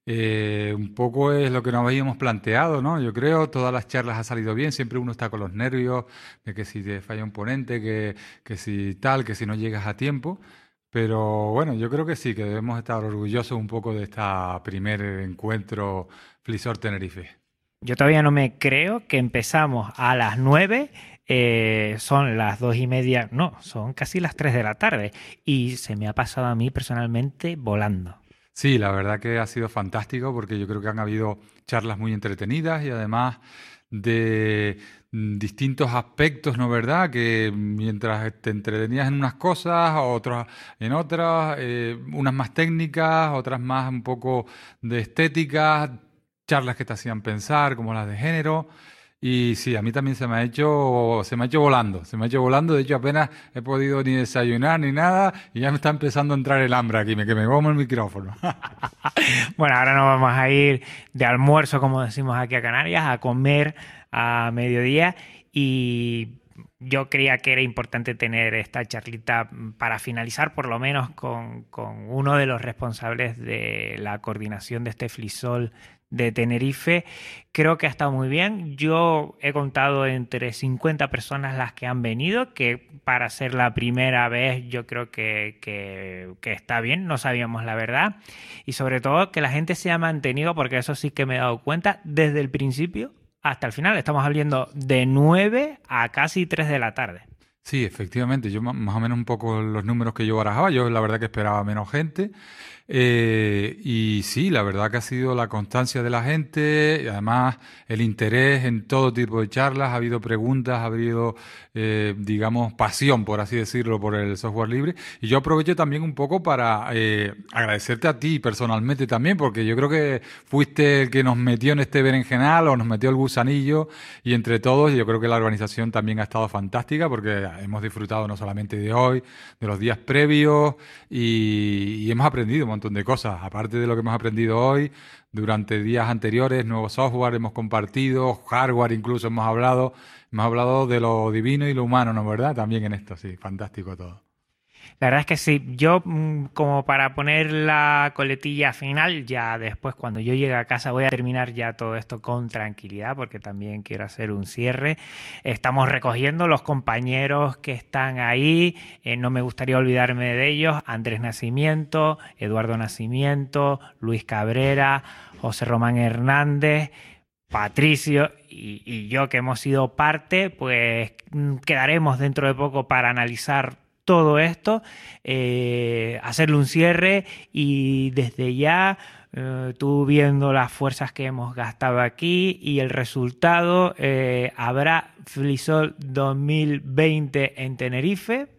Eh, un poco es lo que nos habíamos planteado, ¿no? Yo creo, todas las charlas han salido bien, siempre uno está con los nervios de que si te falla un ponente, que, que si tal, que si no llegas a tiempo. Pero bueno, yo creo que sí, que debemos estar orgullosos un poco de este primer encuentro Flisor Tenerife. Yo todavía no me creo que empezamos a las nueve eh, son las dos y media, no, son casi las tres de la tarde y se me ha pasado a mí personalmente volando. Sí, la verdad que ha sido fantástico porque yo creo que han habido charlas muy entretenidas y además de mm, distintos aspectos, ¿no verdad? Que mientras te entretenías en unas cosas, otras en otras, eh, unas más técnicas, otras más un poco de estética, charlas que te hacían pensar, como las de género. Y sí, a mí también se me ha hecho, se me ha hecho volando, se me ha hecho volando. De hecho, apenas he podido ni desayunar ni nada y ya me está empezando a entrar el hambre aquí, que me como el micrófono. bueno, ahora nos vamos a ir de almuerzo, como decimos aquí a Canarias, a comer a mediodía y yo creía que era importante tener esta charlita para finalizar, por lo menos con, con uno de los responsables de la coordinación de este flisol de Tenerife. Creo que ha estado muy bien. Yo he contado entre 50 personas las que han venido, que para ser la primera vez yo creo que, que, está bien, no sabíamos la verdad. Y sobre todo que la gente se ha mantenido, porque eso sí que me he dado cuenta, desde el principio hasta el final. Estamos hablando de 9 a casi 3 de la tarde. Sí, efectivamente. Yo más o menos un poco los números que yo barajaba. Yo la verdad que esperaba menos gente. Eh, y sí, la verdad que ha sido la constancia de la gente y además el interés en todo tipo de charlas. Ha habido preguntas, ha habido, eh, digamos, pasión, por así decirlo, por el software libre. Y yo aprovecho también un poco para eh, agradecerte a ti personalmente también, porque yo creo que fuiste el que nos metió en este berenjenal o nos metió el gusanillo. Y entre todos, yo creo que la organización también ha estado fantástica porque hemos disfrutado no solamente de hoy, de los días previos y, y hemos aprendido montón de cosas, aparte de lo que hemos aprendido hoy, durante días anteriores, nuevo software hemos compartido, hardware incluso hemos hablado, hemos hablado de lo divino y lo humano, ¿no verdad? También en esto, sí, fantástico todo. La verdad es que sí, yo mm, como para poner la coletilla final, ya después cuando yo llegue a casa voy a terminar ya todo esto con tranquilidad porque también quiero hacer un cierre. Estamos recogiendo los compañeros que están ahí, eh, no me gustaría olvidarme de ellos, Andrés Nacimiento, Eduardo Nacimiento, Luis Cabrera, José Román Hernández. Patricio y, y, yo que hemos sido parte, pues mm, quedaremos dentro de poco para analizar todo esto, eh, hacerle un cierre y desde ya eh, tú viendo las fuerzas que hemos gastado aquí y el resultado, eh, habrá Flisol 2020 en Tenerife.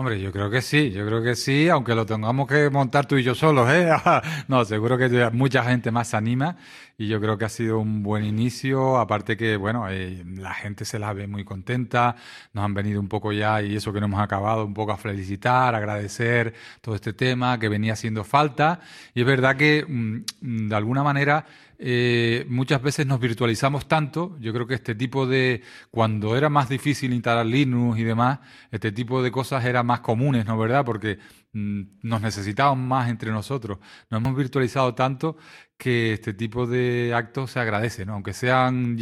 Hombre, yo creo que sí, yo creo que sí, aunque lo tengamos que montar tú y yo solos, ¿eh? no, seguro que mucha gente más se anima y yo creo que ha sido un buen inicio, aparte que, bueno, eh, la gente se la ve muy contenta, nos han venido un poco ya y eso que no hemos acabado, un poco a felicitar, agradecer todo este tema que venía haciendo falta y es verdad que mm, de alguna manera eh, muchas veces nos virtualizamos tanto, yo creo que este tipo de, cuando era más difícil instalar Linux y demás, este tipo de cosas eran más comunes, ¿no verdad? Porque mm, nos necesitábamos más entre nosotros. Nos hemos virtualizado tanto que este tipo de actos se agradece, ¿no? Aunque sean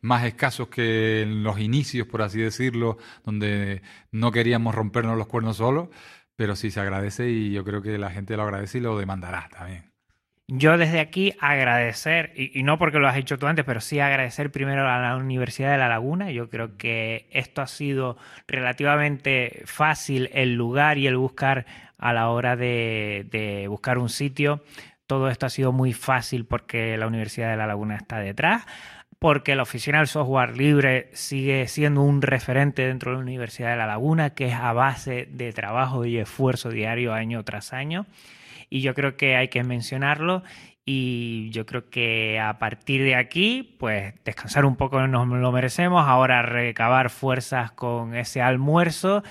más escasos que en los inicios, por así decirlo, donde no queríamos rompernos los cuernos solos, pero sí se agradece y yo creo que la gente lo agradece y lo demandará también. Yo desde aquí agradecer, y, no porque lo has hecho tú antes, pero sí agradecer primero a la Universidad de La Laguna. Yo creo que esto ha sido relativamente fácil el lugar y el buscar a la hora de, buscar un sitio. Todo esto ha sido muy fácil porque la Universidad de La Laguna está detrás porque la oficina del software libre sigue siendo un referente dentro de la Universidad de La Laguna, que es a base de trabajo y esfuerzo diario año tras año y yo creo que hay que mencionarlo. Y yo creo que a partir de aquí, pues descansar un poco nos lo merecemos, ahora recabar fuerzas con ese almuerzo.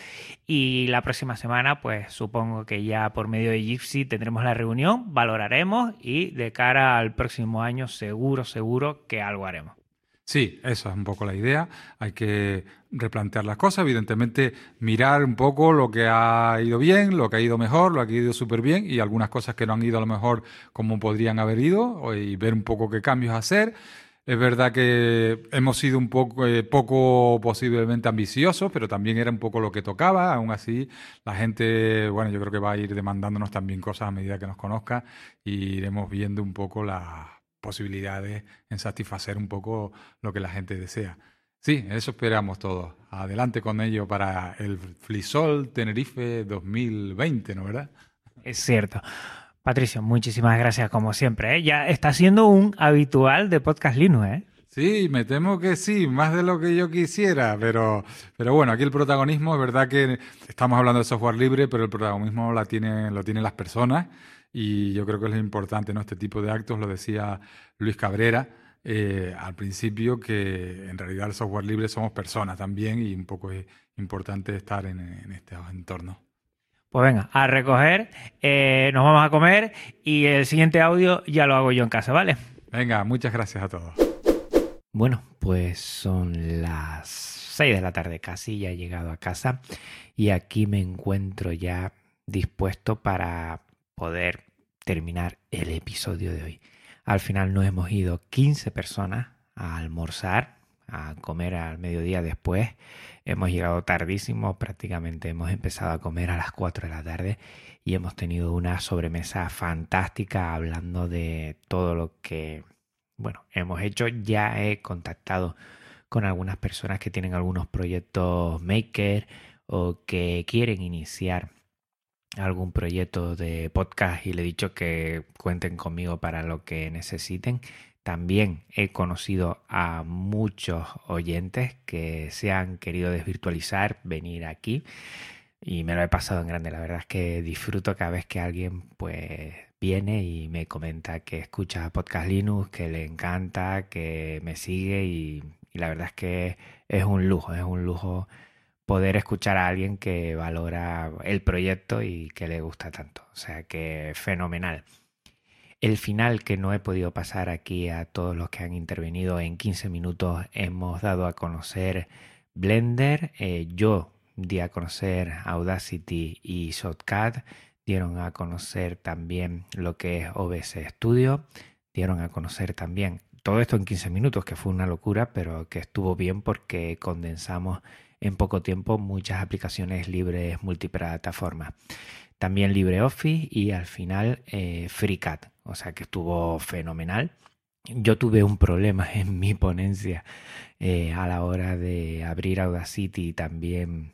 Y la próxima semana, pues supongo que ya por medio de Gypsy tendremos la reunión, valoraremos y de cara al próximo año seguro, seguro que algo haremos. Sí, eso es un poco la idea. Hay que replantear las cosas, evidentemente mirar un poco lo que ha ido bien, lo que ha ido mejor, lo que ha ido súper bien y algunas cosas que no han ido a lo mejor como podrían haber ido y ver un poco qué cambios hacer. Es verdad que hemos sido un poco, eh, poco posiblemente ambiciosos, pero también era un poco lo que tocaba. Aún así, la gente, bueno, yo creo que va a ir demandándonos también cosas a medida que nos conozca y iremos viendo un poco la posibilidades en satisfacer un poco lo que la gente desea. Sí, eso esperamos todos. Adelante con ello para el Flisol Tenerife 2020, ¿no verdad? Es cierto. Patricio, muchísimas gracias como siempre. ¿eh? Ya está siendo un habitual de Podcast Linux, ¿eh? Sí, me temo que sí, más de lo que yo quisiera, pero, pero bueno, aquí el protagonismo es verdad que estamos hablando de software libre, pero el protagonismo la tiene, lo tienen las personas y yo creo que es lo importante, ¿no? Este tipo de actos, lo decía Luis Cabrera eh, al principio, que en realidad el software libre somos personas también y un poco es importante estar en, en este entorno. Pues venga, a recoger, eh, nos vamos a comer y el siguiente audio ya lo hago yo en casa, ¿vale? Venga, muchas gracias a todos. Bueno, pues son las 6 de la tarde casi, ya he llegado a casa y aquí me encuentro ya dispuesto para poder terminar el episodio de hoy. Al final nos hemos ido 15 personas a almorzar, a comer al mediodía después. Hemos llegado tardísimo, prácticamente hemos empezado a comer a las 4 de la tarde y hemos tenido una sobremesa fantástica hablando de todo lo que, bueno, hemos hecho. Ya he contactado con algunas personas que tienen algunos proyectos maker o que quieren iniciar algún proyecto de podcast y le he dicho que cuenten conmigo para lo que necesiten. También he conocido a muchos oyentes que se han querido desvirtualizar, venir aquí y me lo he pasado en grande. La verdad es que disfruto cada vez que alguien pues viene y me comenta que escucha Podcast Linux, que le encanta, que me sigue y, y la verdad es que es un lujo, es un lujo poder escuchar a alguien que valora el proyecto y que le gusta tanto. O sea que fenomenal. El final que no he podido pasar aquí a todos los que han intervenido en 15 minutos hemos dado a conocer Blender. Eh, yo di a conocer Audacity y Shotcut. Dieron a conocer también lo que es OBS Studio. Dieron a conocer también todo esto en 15 minutos, que fue una locura, pero que estuvo bien porque condensamos en poco tiempo muchas aplicaciones libres multiplataforma. También LibreOffice y al final eh, FreeCAD, o sea que estuvo fenomenal. Yo tuve un problema en mi ponencia eh, a la hora de abrir Audacity y también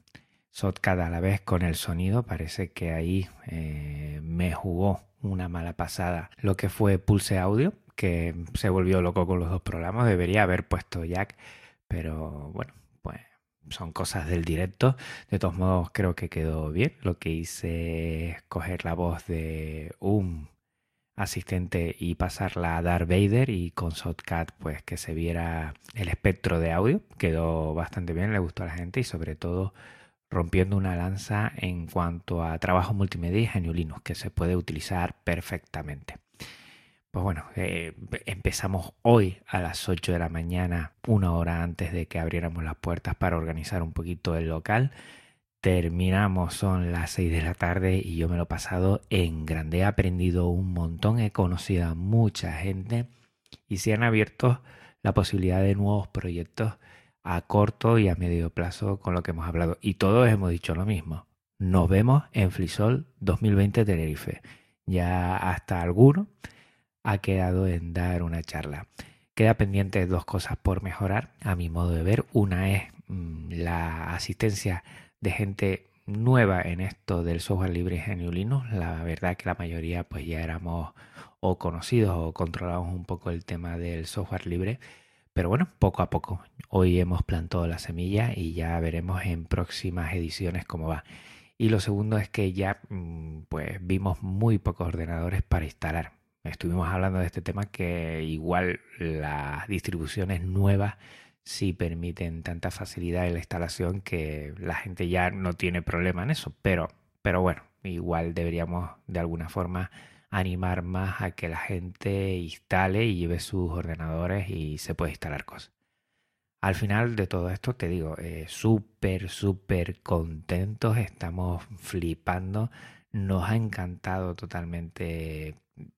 Shotcut a la vez con el sonido. Parece que ahí eh, me jugó una mala pasada lo que fue Pulse Audio, que se volvió loco con los dos programas. Debería haber puesto Jack, pero bueno, son cosas del directo. De todos modos, creo que quedó bien. Lo que hice es coger la voz de un asistente y pasarla a Darth Vader y con Shotcut pues que se viera el espectro de audio. Quedó bastante bien, le gustó a la gente y sobre todo rompiendo una lanza en cuanto a trabajo multimedia y Genio que se puede utilizar perfectamente. Pues bueno, eh, empezamos hoy a las 8 de la mañana, una hora antes de que abriéramos las puertas para organizar un poquito el local. Terminamos, son las 6 de la tarde y yo me lo he pasado en grande. He aprendido un montón, he conocido a mucha gente y se han abierto la posibilidad de nuevos proyectos a corto y a medio plazo con lo que hemos hablado. Y todos hemos dicho lo mismo. Nos vemos en Flisol 2020 Tenerife. Ya hasta algunos ha quedado en dar una charla. Queda pendiente dos cosas por mejorar, a mi modo de ver. Una es mm, la asistencia de gente nueva en esto del software libre Genio Linux. La verdad que la mayoría pues ya éramos o conocidos o controlamos un poco el tema del software libre. Pero bueno, poco a poco. Hoy hemos plantado la semilla y ya veremos en próximas ediciones cómo va. Y lo segundo es que ya mm, pues vimos muy pocos ordenadores para instalar estuvimos hablando de este tema que igual las distribuciones nuevas sí permiten tanta facilidad en la instalación que la gente ya no tiene problema en eso. Pero, pero bueno, igual deberíamos de alguna forma animar más a que la gente instale y lleve sus ordenadores y se puede instalar cosas. Al final de todo esto te digo, eh, súper, súper contentos, estamos flipando, nos ha encantado totalmente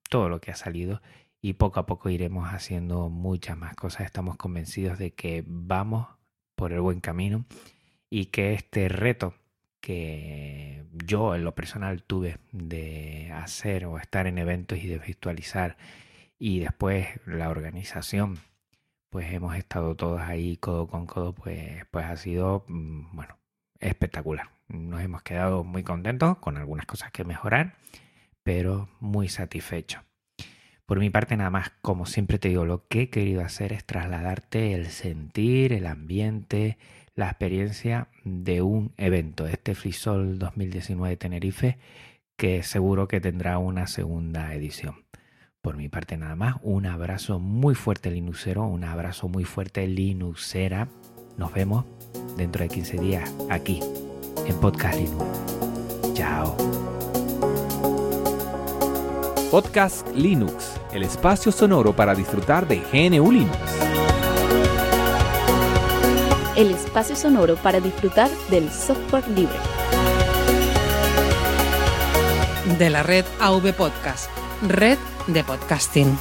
todo lo que ha salido y poco a poco iremos haciendo muchas más cosas. Estamos convencidos de que vamos por el buen camino y que este reto que yo en lo personal tuve de hacer o estar en eventos y de virtualizar y después la organización pues hemos estado todos ahí codo con codo pues pues ha sido mm, bueno espectacular nos hemos quedado muy contentos con algunas cosas que mejorar pero muy satisfecho. Por mi parte nada más, como siempre te digo, lo que he querido hacer es trasladarte el sentir, el ambiente, la experiencia de un evento, este Frisol 2019 Tenerife, que seguro que tendrá una segunda edición. Por mi parte nada más, un abrazo muy fuerte Linuxero, un abrazo muy fuerte Linuxera. Nos vemos dentro de 15 días aquí en Podcast Linux. Chao. Podcast Linux, el espacio sonoro para disfrutar de GNU Linux. El espacio sonoro para disfrutar del software libre. De la red AV Podcast, red de podcasting.